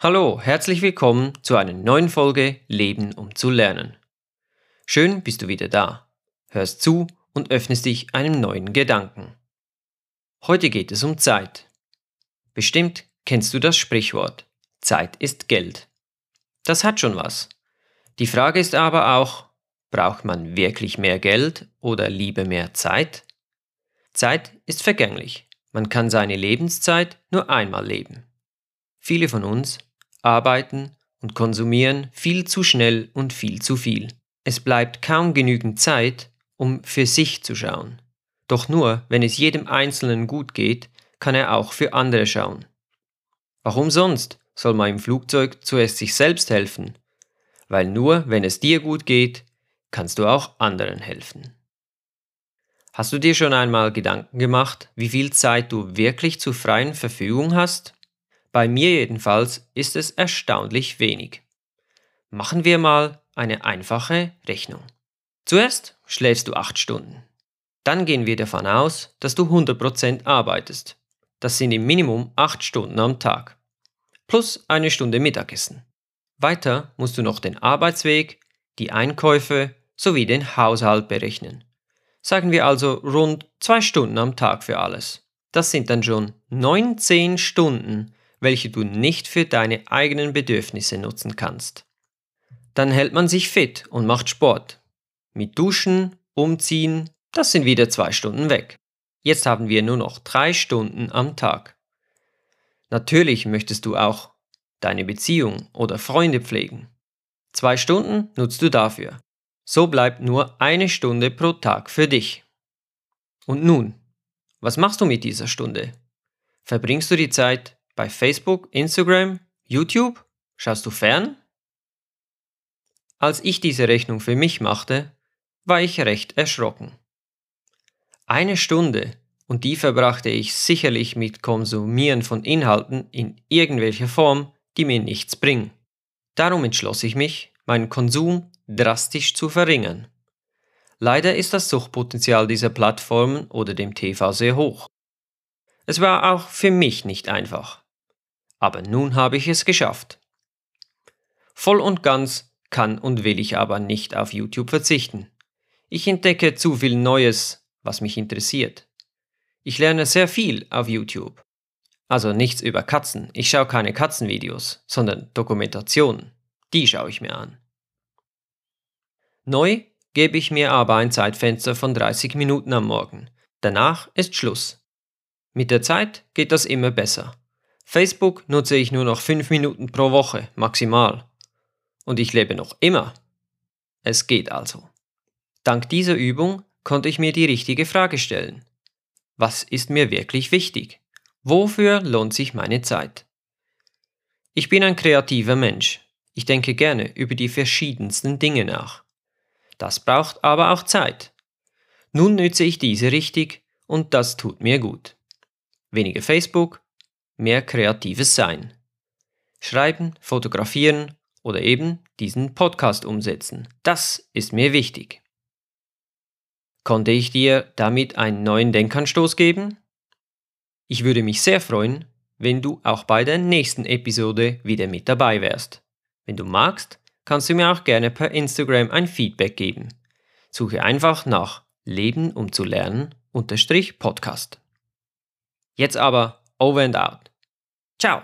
Hallo, herzlich willkommen zu einer neuen Folge Leben um zu lernen. Schön bist du wieder da, hörst zu und öffnest dich einem neuen Gedanken. Heute geht es um Zeit. Bestimmt kennst du das Sprichwort Zeit ist Geld. Das hat schon was. Die Frage ist aber auch, braucht man wirklich mehr Geld oder lieber mehr Zeit? Zeit ist vergänglich. Man kann seine Lebenszeit nur einmal leben. Viele von uns arbeiten und konsumieren viel zu schnell und viel zu viel. Es bleibt kaum genügend Zeit, um für sich zu schauen. Doch nur, wenn es jedem Einzelnen gut geht, kann er auch für andere schauen. Warum sonst soll man im Flugzeug zuerst sich selbst helfen? Weil nur, wenn es dir gut geht, kannst du auch anderen helfen. Hast du dir schon einmal Gedanken gemacht, wie viel Zeit du wirklich zur freien Verfügung hast? Bei mir jedenfalls ist es erstaunlich wenig. Machen wir mal eine einfache Rechnung. Zuerst schläfst du 8 Stunden. Dann gehen wir davon aus, dass du 100% arbeitest. Das sind im Minimum 8 Stunden am Tag. Plus eine Stunde Mittagessen. Weiter musst du noch den Arbeitsweg, die Einkäufe sowie den Haushalt berechnen. Sagen wir also rund 2 Stunden am Tag für alles. Das sind dann schon 19 Stunden, welche du nicht für deine eigenen Bedürfnisse nutzen kannst. Dann hält man sich fit und macht Sport. Mit Duschen, Umziehen, das sind wieder zwei Stunden weg. Jetzt haben wir nur noch drei Stunden am Tag. Natürlich möchtest du auch deine Beziehung oder Freunde pflegen. Zwei Stunden nutzt du dafür. So bleibt nur eine Stunde pro Tag für dich. Und nun, was machst du mit dieser Stunde? Verbringst du die Zeit bei Facebook, Instagram, YouTube? Schaust du fern? Als ich diese Rechnung für mich machte, war ich recht erschrocken. Eine Stunde, und die verbrachte ich sicherlich mit Konsumieren von Inhalten in irgendwelcher Form, die mir nichts bringen. Darum entschloss ich mich, meinen Konsum drastisch zu verringern. Leider ist das Suchtpotenzial dieser Plattformen oder dem TV sehr hoch. Es war auch für mich nicht einfach aber nun habe ich es geschafft. Voll und ganz kann und will ich aber nicht auf YouTube verzichten. Ich entdecke zu viel Neues, was mich interessiert. Ich lerne sehr viel auf YouTube. Also nichts über Katzen. Ich schaue keine Katzenvideos, sondern Dokumentationen. Die schaue ich mir an. Neu gebe ich mir aber ein Zeitfenster von 30 Minuten am Morgen. Danach ist Schluss. Mit der Zeit geht das immer besser. Facebook nutze ich nur noch 5 Minuten pro Woche maximal. Und ich lebe noch immer. Es geht also. Dank dieser Übung konnte ich mir die richtige Frage stellen. Was ist mir wirklich wichtig? Wofür lohnt sich meine Zeit? Ich bin ein kreativer Mensch. Ich denke gerne über die verschiedensten Dinge nach. Das braucht aber auch Zeit. Nun nütze ich diese richtig und das tut mir gut. Weniger Facebook, mehr kreatives Sein. Schreiben, fotografieren oder eben diesen Podcast umsetzen. Das ist mir wichtig. Konnte ich dir damit einen neuen Denkanstoß geben? Ich würde mich sehr freuen, wenn du auch bei der nächsten Episode wieder mit dabei wärst. Wenn du magst, kannst du mir auch gerne per Instagram ein Feedback geben. Suche einfach nach Leben um zu lernen unterstrich Podcast. Jetzt aber over and out. Ciao!